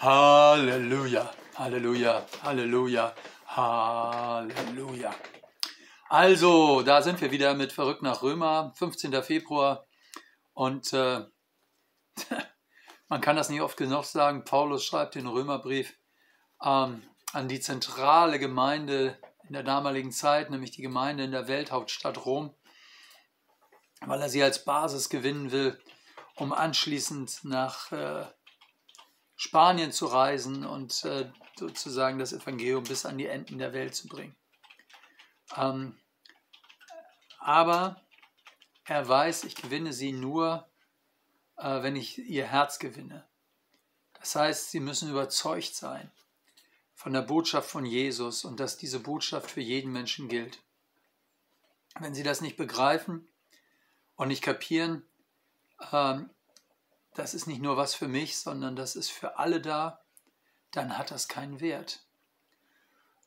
Halleluja, Halleluja, Halleluja, Halleluja. Also, da sind wir wieder mit Verrückt nach Römer, 15. Februar. Und äh, man kann das nicht oft genug sagen, Paulus schreibt den Römerbrief ähm, an die zentrale Gemeinde in der damaligen Zeit, nämlich die Gemeinde in der Welthauptstadt Rom, weil er sie als Basis gewinnen will, um anschließend nach äh, Spanien zu reisen und äh, sozusagen das Evangelium bis an die Enden der Welt zu bringen. Ähm, aber er weiß, ich gewinne sie nur, äh, wenn ich ihr Herz gewinne. Das heißt, sie müssen überzeugt sein von der Botschaft von Jesus und dass diese Botschaft für jeden Menschen gilt. Wenn sie das nicht begreifen und nicht kapieren, ähm, das ist nicht nur was für mich, sondern das ist für alle da, dann hat das keinen Wert.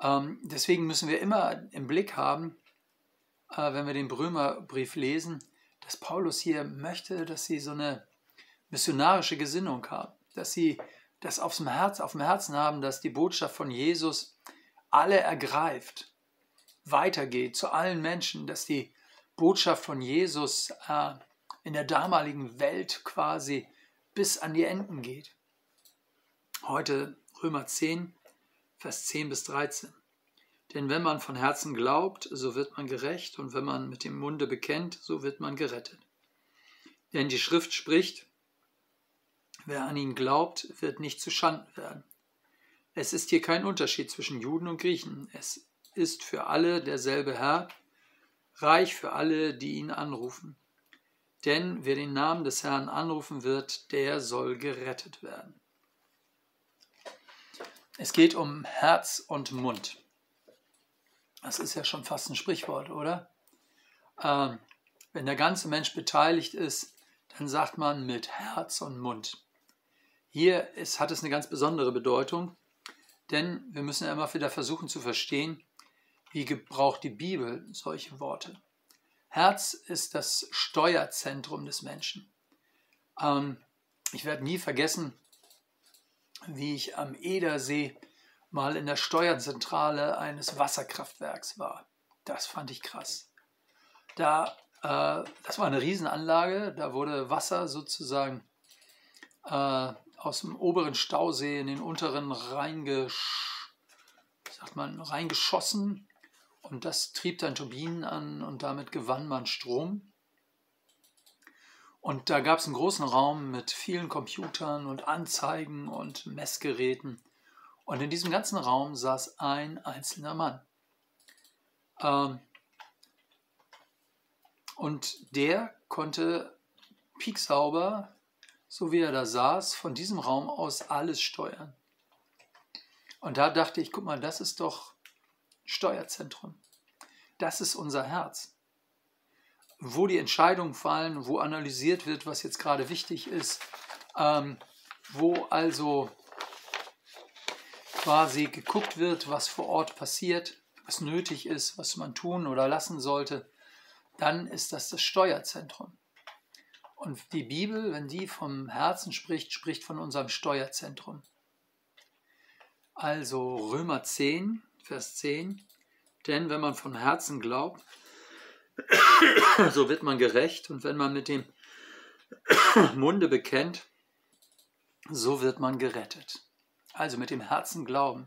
Ähm, deswegen müssen wir immer im Blick haben, äh, wenn wir den Brömerbrief lesen, dass Paulus hier möchte, dass sie so eine missionarische Gesinnung haben, dass sie das aufs Herz, auf dem Herzen haben, dass die Botschaft von Jesus alle ergreift, weitergeht zu allen Menschen, dass die Botschaft von Jesus äh, in der damaligen Welt quasi bis an die Enden geht. Heute Römer 10, Vers 10 bis 13. Denn wenn man von Herzen glaubt, so wird man gerecht, und wenn man mit dem Munde bekennt, so wird man gerettet. Denn die Schrift spricht, wer an ihn glaubt, wird nicht zu Schanden werden. Es ist hier kein Unterschied zwischen Juden und Griechen. Es ist für alle derselbe Herr, reich für alle, die ihn anrufen. Denn wer den Namen des Herrn anrufen wird, der soll gerettet werden. Es geht um Herz und Mund. Das ist ja schon fast ein Sprichwort, oder? Ähm, wenn der ganze Mensch beteiligt ist, dann sagt man mit Herz und Mund. Hier ist, hat es eine ganz besondere Bedeutung, denn wir müssen ja immer wieder versuchen zu verstehen, wie gebraucht die Bibel solche Worte. Herz ist das Steuerzentrum des Menschen. Ähm, ich werde nie vergessen, wie ich am Edersee mal in der Steuerzentrale eines Wasserkraftwerks war. Das fand ich krass. Da, äh, das war eine Riesenanlage, da wurde Wasser sozusagen äh, aus dem oberen Stausee in den unteren reingesch sagt man, reingeschossen und das trieb dann Turbinen an und damit gewann man Strom. Und da gab es einen großen Raum mit vielen Computern und Anzeigen und Messgeräten. Und in diesem ganzen Raum saß ein einzelner Mann. Ähm, und der konnte pieksauber, so wie er da saß, von diesem Raum aus alles steuern. Und da dachte ich, guck mal, das ist doch Steuerzentrum. Das ist unser Herz. Wo die Entscheidungen fallen, wo analysiert wird, was jetzt gerade wichtig ist, ähm, wo also quasi geguckt wird, was vor Ort passiert, was nötig ist, was man tun oder lassen sollte, dann ist das das Steuerzentrum. Und die Bibel, wenn die vom Herzen spricht, spricht von unserem Steuerzentrum. Also Römer 10, Vers 10. Denn wenn man von Herzen glaubt, so wird man gerecht. Und wenn man mit dem Munde bekennt, so wird man gerettet. Also mit dem Herzen glauben.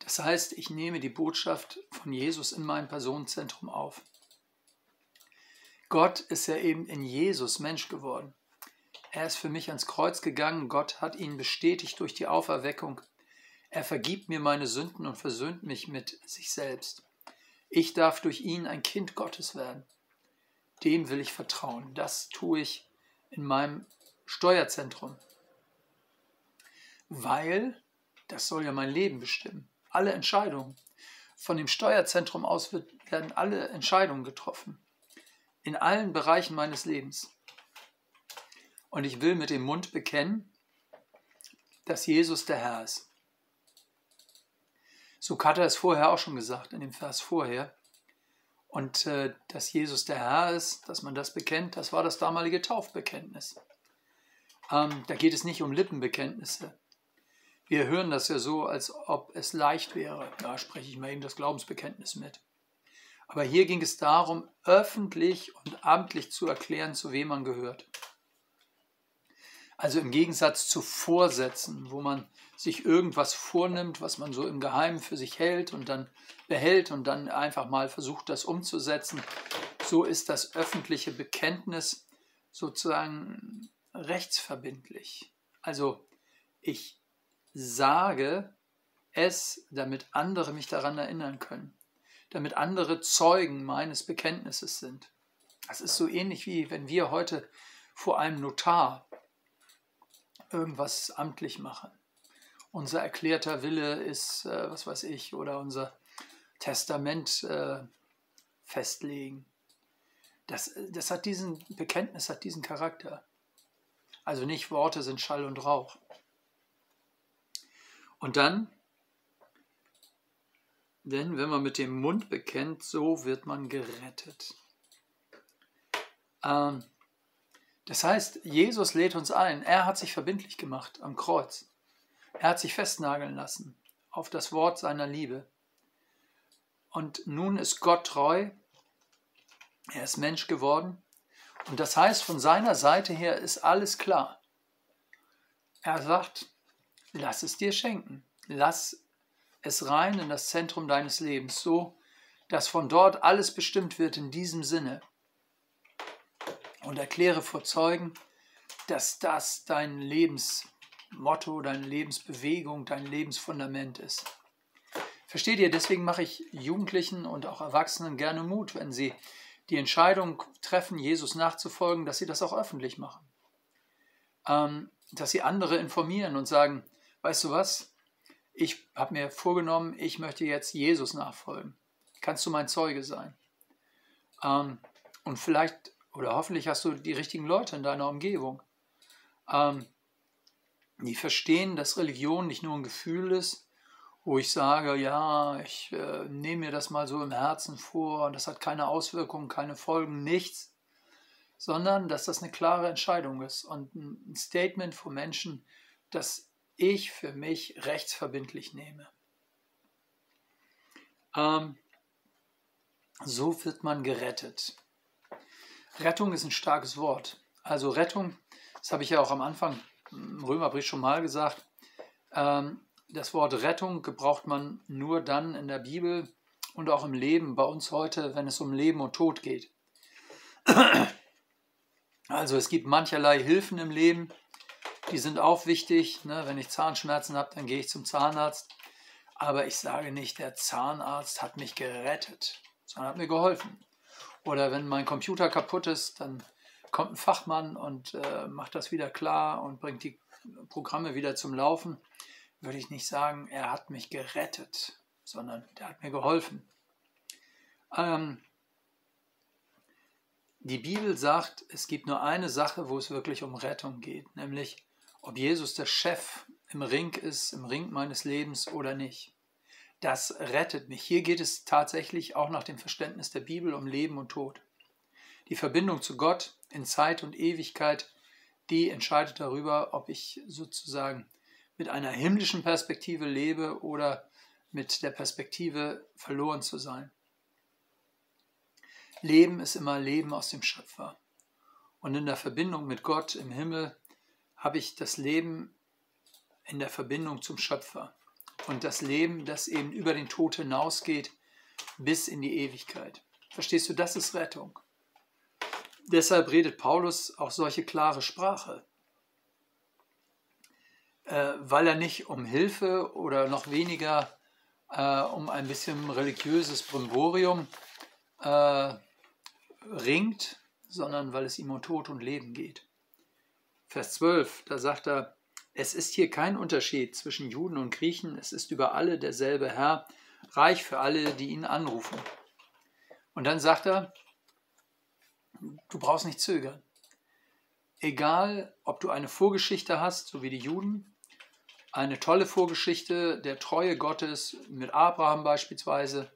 Das heißt, ich nehme die Botschaft von Jesus in mein Personenzentrum auf. Gott ist ja eben in Jesus Mensch geworden. Er ist für mich ans Kreuz gegangen. Gott hat ihn bestätigt durch die Auferweckung. Er vergibt mir meine Sünden und versöhnt mich mit sich selbst. Ich darf durch ihn ein Kind Gottes werden. Dem will ich vertrauen. Das tue ich in meinem Steuerzentrum. Weil das soll ja mein Leben bestimmen. Alle Entscheidungen. Von dem Steuerzentrum aus werden alle Entscheidungen getroffen. In allen Bereichen meines Lebens. Und ich will mit dem Mund bekennen, dass Jesus der Herr ist. So hat er es vorher auch schon gesagt, in dem Vers vorher. Und äh, dass Jesus der Herr ist, dass man das bekennt, das war das damalige Taufbekenntnis. ähm, da geht es nicht um Lippenbekenntnisse. Wir hören das ja so, als ob es leicht wäre. Da spreche ich mal eben das Glaubensbekenntnis mit. Aber hier ging es darum, öffentlich und amtlich zu erklären, zu wem man gehört. Also im Gegensatz zu Vorsätzen, wo man sich irgendwas vornimmt, was man so im Geheimen für sich hält und dann behält und dann einfach mal versucht, das umzusetzen, so ist das öffentliche Bekenntnis sozusagen rechtsverbindlich. Also ich sage es, damit andere mich daran erinnern können, damit andere Zeugen meines Bekenntnisses sind. Das ist so ähnlich wie wenn wir heute vor einem Notar irgendwas amtlich machen. Unser erklärter Wille ist, äh, was weiß ich, oder unser Testament äh, festlegen. Das, das hat diesen Bekenntnis, hat diesen Charakter. Also nicht Worte sind Schall und Rauch. Und dann, denn wenn man mit dem Mund bekennt, so wird man gerettet. Ähm, das heißt, Jesus lädt uns ein. Er hat sich verbindlich gemacht am Kreuz. Er hat sich festnageln lassen auf das Wort seiner Liebe. Und nun ist Gott treu. Er ist Mensch geworden. Und das heißt, von seiner Seite her ist alles klar. Er sagt, lass es dir schenken. Lass es rein in das Zentrum deines Lebens, so dass von dort alles bestimmt wird in diesem Sinne und erkläre vor Zeugen, dass das dein Lebensmotto, deine Lebensbewegung, dein Lebensfundament ist. Versteht ihr, deswegen mache ich Jugendlichen und auch Erwachsenen gerne Mut, wenn sie die Entscheidung treffen, Jesus nachzufolgen, dass sie das auch öffentlich machen. Ähm, dass sie andere informieren und sagen, weißt du was, ich habe mir vorgenommen, ich möchte jetzt Jesus nachfolgen. Kannst du mein Zeuge sein? Ähm, und vielleicht oder hoffentlich hast du die richtigen Leute in deiner Umgebung, ähm, die verstehen, dass Religion nicht nur ein Gefühl ist, wo ich sage, ja, ich äh, nehme mir das mal so im Herzen vor und das hat keine Auswirkungen, keine Folgen, nichts, sondern dass das eine klare Entscheidung ist und ein Statement von Menschen, das ich für mich rechtsverbindlich nehme. Ähm, so wird man gerettet. Rettung ist ein starkes Wort. Also Rettung, das habe ich ja auch am Anfang im Römerbrief schon mal gesagt, ähm, das Wort Rettung gebraucht man nur dann in der Bibel und auch im Leben bei uns heute, wenn es um Leben und Tod geht. Also es gibt mancherlei Hilfen im Leben, die sind auch wichtig. Ne? Wenn ich Zahnschmerzen habe, dann gehe ich zum Zahnarzt. Aber ich sage nicht, der Zahnarzt hat mich gerettet, sondern hat mir geholfen. Oder wenn mein Computer kaputt ist, dann kommt ein Fachmann und äh, macht das wieder klar und bringt die Programme wieder zum Laufen. Würde ich nicht sagen, er hat mich gerettet, sondern der hat mir geholfen. Ähm, die Bibel sagt, es gibt nur eine Sache, wo es wirklich um Rettung geht, nämlich ob Jesus der Chef im Ring ist, im Ring meines Lebens oder nicht das rettet mich. Hier geht es tatsächlich auch nach dem Verständnis der Bibel um Leben und Tod. Die Verbindung zu Gott in Zeit und Ewigkeit, die entscheidet darüber, ob ich sozusagen mit einer himmlischen Perspektive lebe oder mit der Perspektive verloren zu sein. Leben ist immer Leben aus dem Schöpfer. Und in der Verbindung mit Gott im Himmel habe ich das Leben in der Verbindung zum Schöpfer und das Leben, das eben über den Tod hinausgeht bis in die Ewigkeit. Verstehst du, das ist Rettung. Deshalb redet Paulus auch solche klare Sprache, äh, weil er nicht um Hilfe oder noch weniger äh, um ein bisschen religiöses Brimborium äh, ringt, sondern weil es ihm um Tod und Leben geht. Vers 12, da sagt er, es ist hier kein Unterschied zwischen Juden und Griechen, es ist über alle derselbe Herr, reich für alle, die ihn anrufen. Und dann sagt er, du brauchst nicht zögern. Egal, ob du eine Vorgeschichte hast, so wie die Juden, eine tolle Vorgeschichte der Treue Gottes mit Abraham beispielsweise,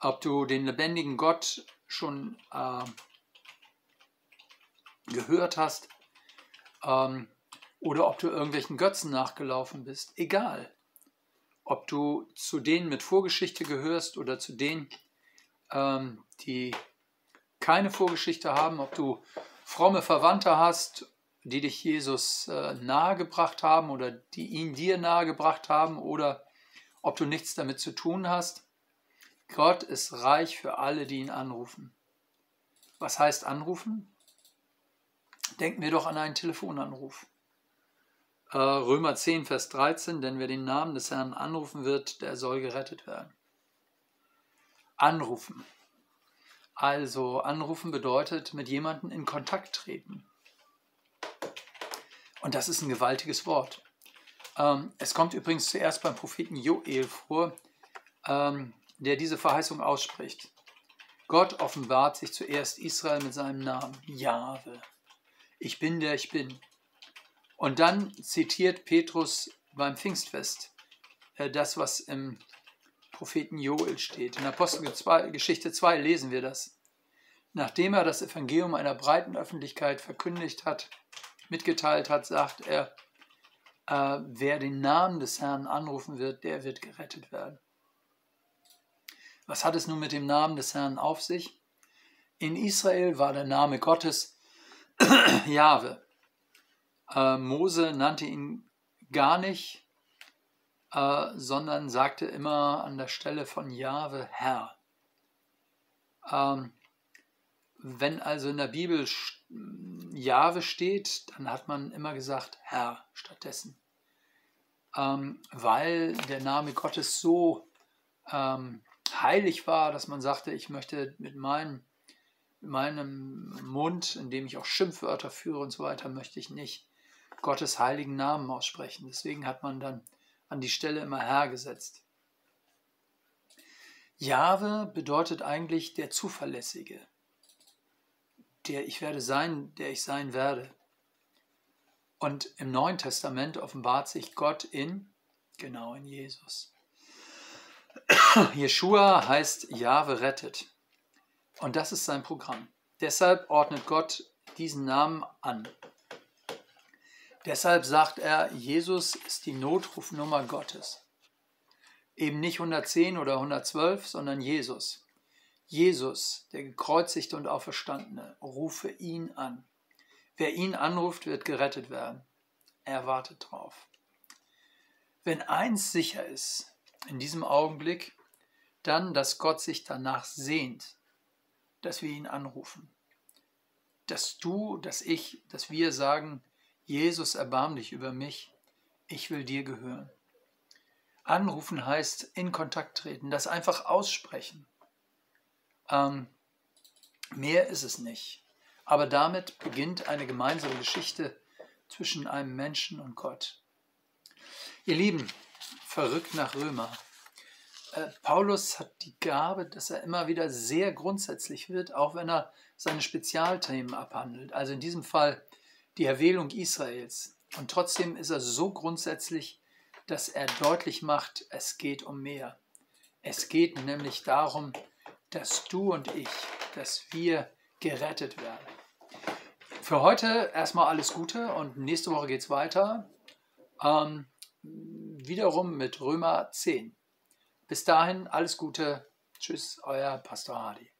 ob du den lebendigen Gott schon äh, gehört hast, ähm, oder ob du irgendwelchen Götzen nachgelaufen bist. Egal. Ob du zu denen mit Vorgeschichte gehörst oder zu denen, ähm, die keine Vorgeschichte haben, ob du fromme Verwandte hast, die dich Jesus äh, nahegebracht haben oder die ihn dir nahegebracht haben oder ob du nichts damit zu tun hast. Gott ist reich für alle, die ihn anrufen. Was heißt anrufen? Denken wir doch an einen Telefonanruf. Äh, Römer 10, Vers 13, denn wer den Namen des Herrn anrufen wird, der soll gerettet werden. Anrufen. Also anrufen bedeutet mit jemandem in Kontakt treten. Und das ist ein gewaltiges Wort. Ähm, es kommt übrigens zuerst beim Propheten Joel vor, ähm, der diese Verheißung ausspricht. Gott offenbart sich zuerst Israel mit seinem Namen, Jahwe. Ich bin der ich bin. Und dann zitiert Petrus beim Pfingstfest äh, das, was im Propheten Joel steht. In Apostelgeschichte 2 lesen wir das. Nachdem er das Evangelium einer breiten Öffentlichkeit verkündigt hat, mitgeteilt hat, sagt er, äh, wer den Namen des Herrn anrufen wird, der wird gerettet werden. Was hat es nun mit dem Namen des Herrn auf sich? In Israel war der Name Gottes Jahwe. Äh, Mose nannte ihn gar nicht, äh, sondern sagte immer an der Stelle von Jahwe Herr. Ähm, wenn also in der Bibel Jahwe steht, dann hat man immer gesagt Herr stattdessen. Ähm, weil der Name Gottes so ähm, heilig war, dass man sagte, ich möchte mit meinem, mit meinem Mund, in dem ich auch Schimpfwörter führe und so weiter, möchte ich nicht Gottes heiligen Namen aussprechen. Deswegen hat man dann an die Stelle immer Herr gesetzt. Jahwe bedeutet eigentlich der Zuverlässige, der ich werde sein, der ich sein werde. Und im Neuen Testament offenbart sich Gott in, genau in Jesus. Jeshua heißt Jahwe rettet. Und das ist sein Programm. Deshalb ordnet Gott diesen Namen an. Deshalb sagt er, Jesus ist die Notrufnummer Gottes. Eben nicht 110 oder 112, sondern Jesus. Jesus, der gekreuzigte und auferstandene, rufe ihn an. Wer ihn anruft, wird gerettet werden. Er wartet drauf. Wenn eins sicher ist, in diesem Augenblick dann, dass Gott sich danach sehnt, dass wir ihn anrufen. Dass du, dass ich, dass wir sagen, Jesus, erbarm dich über mich, ich will dir gehören. Anrufen heißt in Kontakt treten, das einfach aussprechen. Ähm, mehr ist es nicht. Aber damit beginnt eine gemeinsame Geschichte zwischen einem Menschen und Gott. Ihr Lieben, verrückt nach Römer. Äh, Paulus hat die Gabe, dass er immer wieder sehr grundsätzlich wird, auch wenn er seine Spezialthemen abhandelt. Also in diesem Fall die Erwählung Israels. Und trotzdem ist er so grundsätzlich, dass er deutlich macht, es geht um mehr. Es geht nämlich darum, dass du und ich, dass wir gerettet werden. Für heute erstmal alles Gute und nächste Woche geht es weiter. Ähm, wiederum mit Römer 10. Bis dahin alles Gute. Tschüss, euer Pastor Hardy.